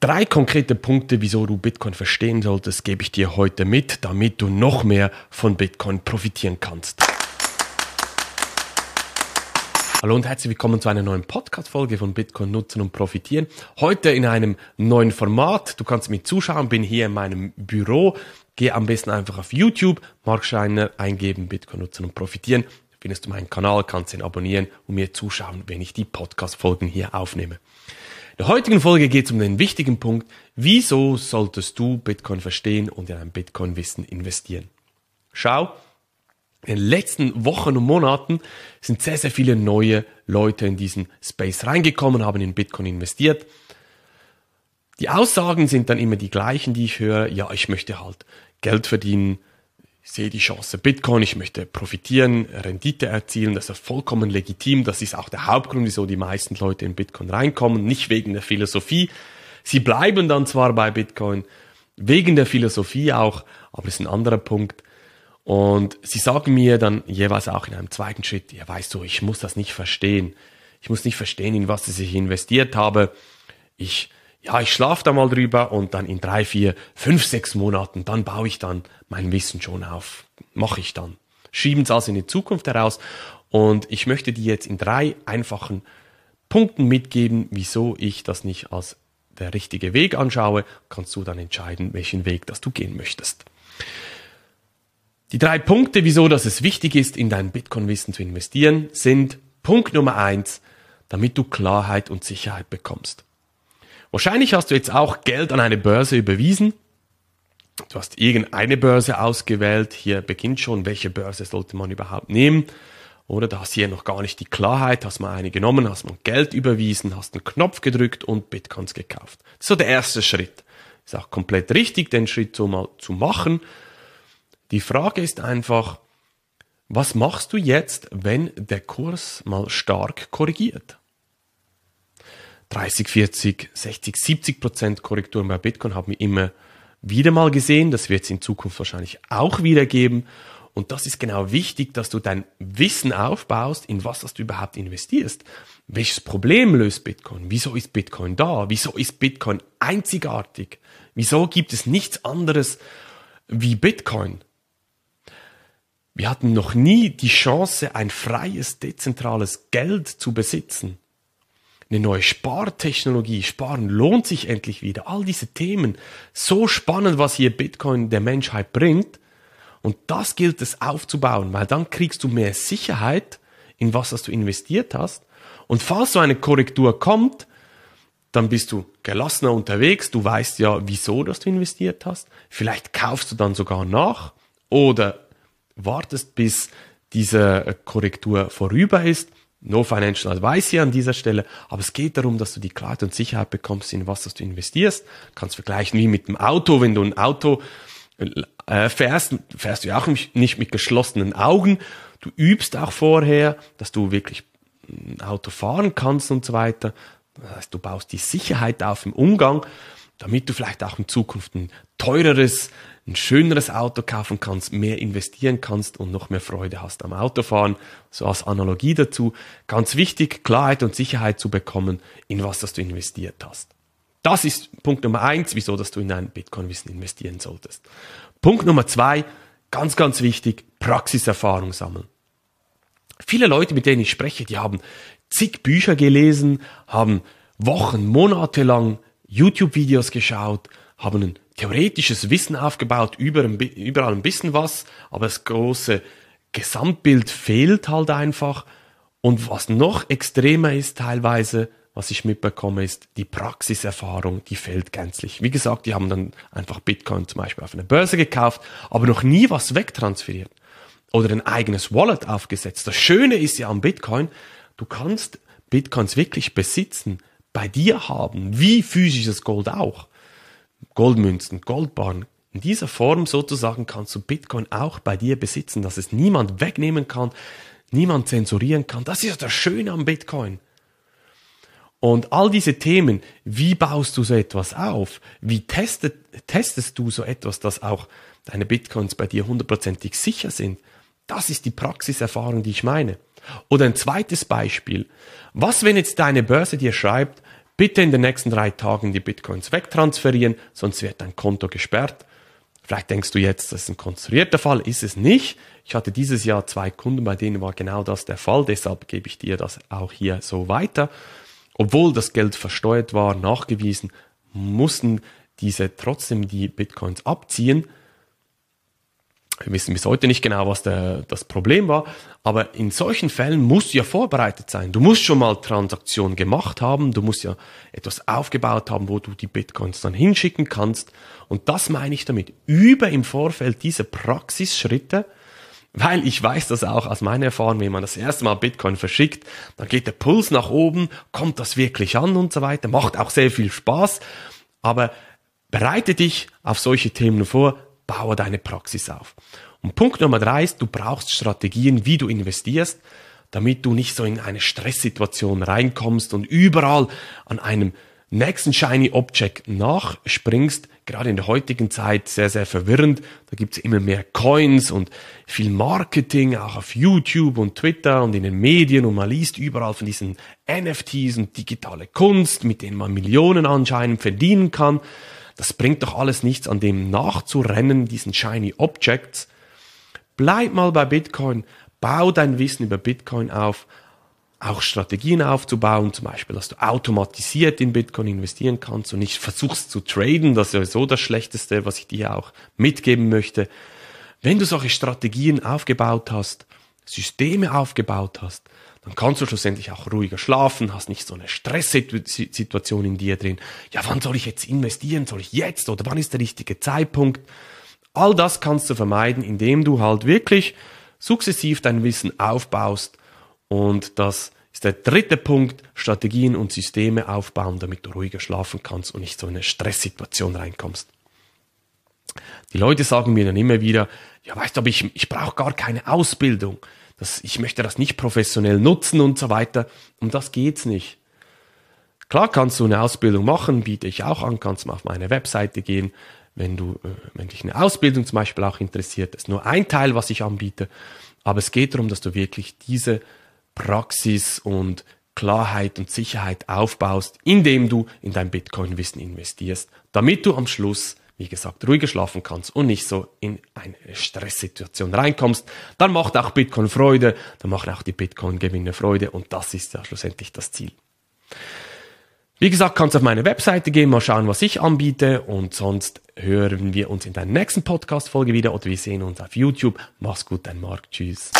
Drei konkrete Punkte, wieso du Bitcoin verstehen solltest, gebe ich dir heute mit, damit du noch mehr von Bitcoin profitieren kannst. Hallo und herzlich willkommen zu einer neuen Podcast-Folge von Bitcoin nutzen und profitieren. Heute in einem neuen Format. Du kannst mir zuschauen, bin hier in meinem Büro. Geh am besten einfach auf YouTube, Mark Scheiner eingeben, Bitcoin nutzen und profitieren. Findest du meinen Kanal, kannst ihn abonnieren und mir zuschauen, wenn ich die Podcast-Folgen hier aufnehme. In der heutigen Folge geht es um den wichtigen Punkt, wieso solltest du Bitcoin verstehen und in ein Bitcoin-Wissen investieren. Schau, in den letzten Wochen und Monaten sind sehr, sehr viele neue Leute in diesen Space reingekommen, haben in Bitcoin investiert. Die Aussagen sind dann immer die gleichen, die ich höre. Ja, ich möchte halt Geld verdienen, ich sehe die Chance Bitcoin, ich möchte profitieren, Rendite erzielen, das ist vollkommen legitim. Das ist auch der Hauptgrund, wieso die meisten Leute in Bitcoin reinkommen, nicht wegen der Philosophie. Sie bleiben dann zwar bei Bitcoin, wegen der Philosophie auch, aber ist ein anderer Punkt. Und sie sagen mir dann jeweils auch in einem zweiten Schritt, ja weißt du, ich muss das nicht verstehen. Ich muss nicht verstehen, in was ich investiert habe. Ich, ja, ich schlafe da mal drüber und dann in drei, vier, fünf, sechs Monaten, dann baue ich dann mein Wissen schon auf. Mache ich dann. Schieben es also in die Zukunft heraus. Und ich möchte dir jetzt in drei einfachen Punkten mitgeben, wieso ich das nicht als der richtige Weg anschaue. Kannst du dann entscheiden, welchen Weg das du gehen möchtest. Die drei Punkte, wieso dass es wichtig ist, in dein Bitcoin-Wissen zu investieren, sind Punkt Nummer eins, damit du Klarheit und Sicherheit bekommst. Wahrscheinlich hast du jetzt auch Geld an eine Börse überwiesen. Du hast irgendeine Börse ausgewählt. Hier beginnt schon, welche Börse sollte man überhaupt nehmen. Oder da hast hier noch gar nicht die Klarheit, hast mal eine genommen, hast mal Geld überwiesen, hast einen Knopf gedrückt und Bitcoins gekauft. Das ist so der erste Schritt. Ist auch komplett richtig, den Schritt so mal zu machen. Die Frage ist einfach, was machst du jetzt, wenn der Kurs mal stark korrigiert? 30, 40, 60, 70 Prozent Korrekturen bei Bitcoin haben wir immer wieder mal gesehen. Das wird es in Zukunft wahrscheinlich auch wieder geben. Und das ist genau wichtig, dass du dein Wissen aufbaust, in was du überhaupt investierst. Welches Problem löst Bitcoin? Wieso ist Bitcoin da? Wieso ist Bitcoin einzigartig? Wieso gibt es nichts anderes wie Bitcoin? Wir hatten noch nie die Chance, ein freies, dezentrales Geld zu besitzen. Eine neue Spartechnologie, Sparen lohnt sich endlich wieder. All diese Themen, so spannend, was hier Bitcoin der Menschheit bringt. Und das gilt es aufzubauen, weil dann kriegst du mehr Sicherheit in was, was du investiert hast. Und falls so eine Korrektur kommt, dann bist du gelassener unterwegs. Du weißt ja, wieso, dass du investiert hast. Vielleicht kaufst du dann sogar nach oder wartest, bis diese Korrektur vorüber ist. No Financial Advice hier an dieser Stelle, aber es geht darum, dass du die Klarheit und Sicherheit bekommst, in was du investierst. Du kannst vergleichen wie mit dem Auto, wenn du ein Auto äh, fährst, fährst du ja auch nicht mit geschlossenen Augen. Du übst auch vorher, dass du wirklich ein Auto fahren kannst und so weiter. Das heißt, du baust die Sicherheit auf im Umgang, damit du vielleicht auch in Zukunft ein teureres, ein schöneres Auto kaufen kannst, mehr investieren kannst und noch mehr Freude hast am Autofahren. So als Analogie dazu. Ganz wichtig, Klarheit und Sicherheit zu bekommen, in was das du investiert hast. Das ist Punkt Nummer eins, wieso dass du in dein Bitcoin-Wissen investieren solltest. Punkt Nummer zwei, ganz, ganz wichtig, Praxiserfahrung sammeln. Viele Leute, mit denen ich spreche, die haben zig Bücher gelesen, haben Wochen, Monate lang YouTube-Videos geschaut, haben ein theoretisches Wissen aufgebaut, überall ein bisschen was, aber das große Gesamtbild fehlt halt einfach. Und was noch extremer ist teilweise, was ich mitbekomme, ist die Praxiserfahrung, die fehlt gänzlich. Wie gesagt, die haben dann einfach Bitcoin zum Beispiel auf einer Börse gekauft, aber noch nie was wegtransferiert oder ein eigenes Wallet aufgesetzt. Das Schöne ist ja am Bitcoin, du kannst Bitcoins wirklich besitzen, bei dir haben, wie physisches Gold auch. Goldmünzen, Goldbarren. In dieser Form sozusagen kannst du Bitcoin auch bei dir besitzen, dass es niemand wegnehmen kann, niemand zensurieren kann. Das ist das Schöne am Bitcoin. Und all diese Themen, wie baust du so etwas auf? Wie testet, testest du so etwas, dass auch deine Bitcoins bei dir hundertprozentig sicher sind? Das ist die Praxiserfahrung, die ich meine. Oder ein zweites Beispiel. Was, wenn jetzt deine Börse dir schreibt, bitte in den nächsten drei Tagen die Bitcoins wegtransferieren, sonst wird dein Konto gesperrt. Vielleicht denkst du jetzt, das ist ein konstruierter Fall, ist es nicht. Ich hatte dieses Jahr zwei Kunden, bei denen war genau das der Fall, deshalb gebe ich dir das auch hier so weiter. Obwohl das Geld versteuert war, nachgewiesen, mussten diese trotzdem die Bitcoins abziehen. Wir wissen bis heute nicht genau, was der, das Problem war, aber in solchen Fällen musst du ja vorbereitet sein. Du musst schon mal Transaktionen gemacht haben, du musst ja etwas aufgebaut haben, wo du die Bitcoins dann hinschicken kannst. Und das meine ich damit. Über im Vorfeld diese Praxisschritte, weil ich weiß das auch aus meiner Erfahrung, wenn man das erste Mal Bitcoin verschickt, dann geht der Puls nach oben, kommt das wirklich an und so weiter, macht auch sehr viel Spaß, aber bereite dich auf solche Themen vor, baue deine Praxis auf. Und Punkt Nummer drei ist, du brauchst Strategien, wie du investierst, damit du nicht so in eine Stresssituation reinkommst und überall an einem nächsten Shiny Object nachspringst. Gerade in der heutigen Zeit sehr, sehr verwirrend. Da gibt's immer mehr Coins und viel Marketing, auch auf YouTube und Twitter und in den Medien und man liest überall von diesen NFTs und digitale Kunst, mit denen man Millionen anscheinend verdienen kann. Das bringt doch alles nichts, an dem nachzurennen, diesen shiny Objects. Bleib mal bei Bitcoin, bau dein Wissen über Bitcoin auf, auch Strategien aufzubauen, zum Beispiel, dass du automatisiert in Bitcoin investieren kannst und nicht versuchst zu traden, das ist sowieso das Schlechteste, was ich dir auch mitgeben möchte. Wenn du solche Strategien aufgebaut hast, Systeme aufgebaut hast, dann kannst du schlussendlich auch ruhiger schlafen, hast nicht so eine Stresssituation in dir drin. Ja, wann soll ich jetzt investieren? Soll ich jetzt oder wann ist der richtige Zeitpunkt? All das kannst du vermeiden, indem du halt wirklich sukzessiv dein Wissen aufbaust und das ist der dritte Punkt, Strategien und Systeme aufbauen, damit du ruhiger schlafen kannst und nicht so in eine Stresssituation reinkommst. Die Leute sagen mir dann immer wieder, ja weißt du, aber ich, ich brauche gar keine Ausbildung das, ich möchte das nicht professionell nutzen und so weiter. Um das geht's nicht. Klar kannst du eine Ausbildung machen, biete ich auch an, kannst mal auf meine Webseite gehen, wenn du, äh, wenn dich eine Ausbildung zum Beispiel auch interessiert. Das ist nur ein Teil, was ich anbiete. Aber es geht darum, dass du wirklich diese Praxis und Klarheit und Sicherheit aufbaust, indem du in dein Bitcoin-Wissen investierst, damit du am Schluss wie gesagt, ruhiger schlafen kannst und nicht so in eine Stresssituation reinkommst, dann macht auch Bitcoin Freude, dann machen auch die Bitcoin-Gewinne Freude und das ist ja schlussendlich das Ziel. Wie gesagt, kannst auf meine Webseite gehen, mal schauen, was ich anbiete und sonst hören wir uns in der nächsten Podcast-Folge wieder oder wir sehen uns auf YouTube. Mach's gut, dein Marc. Tschüss.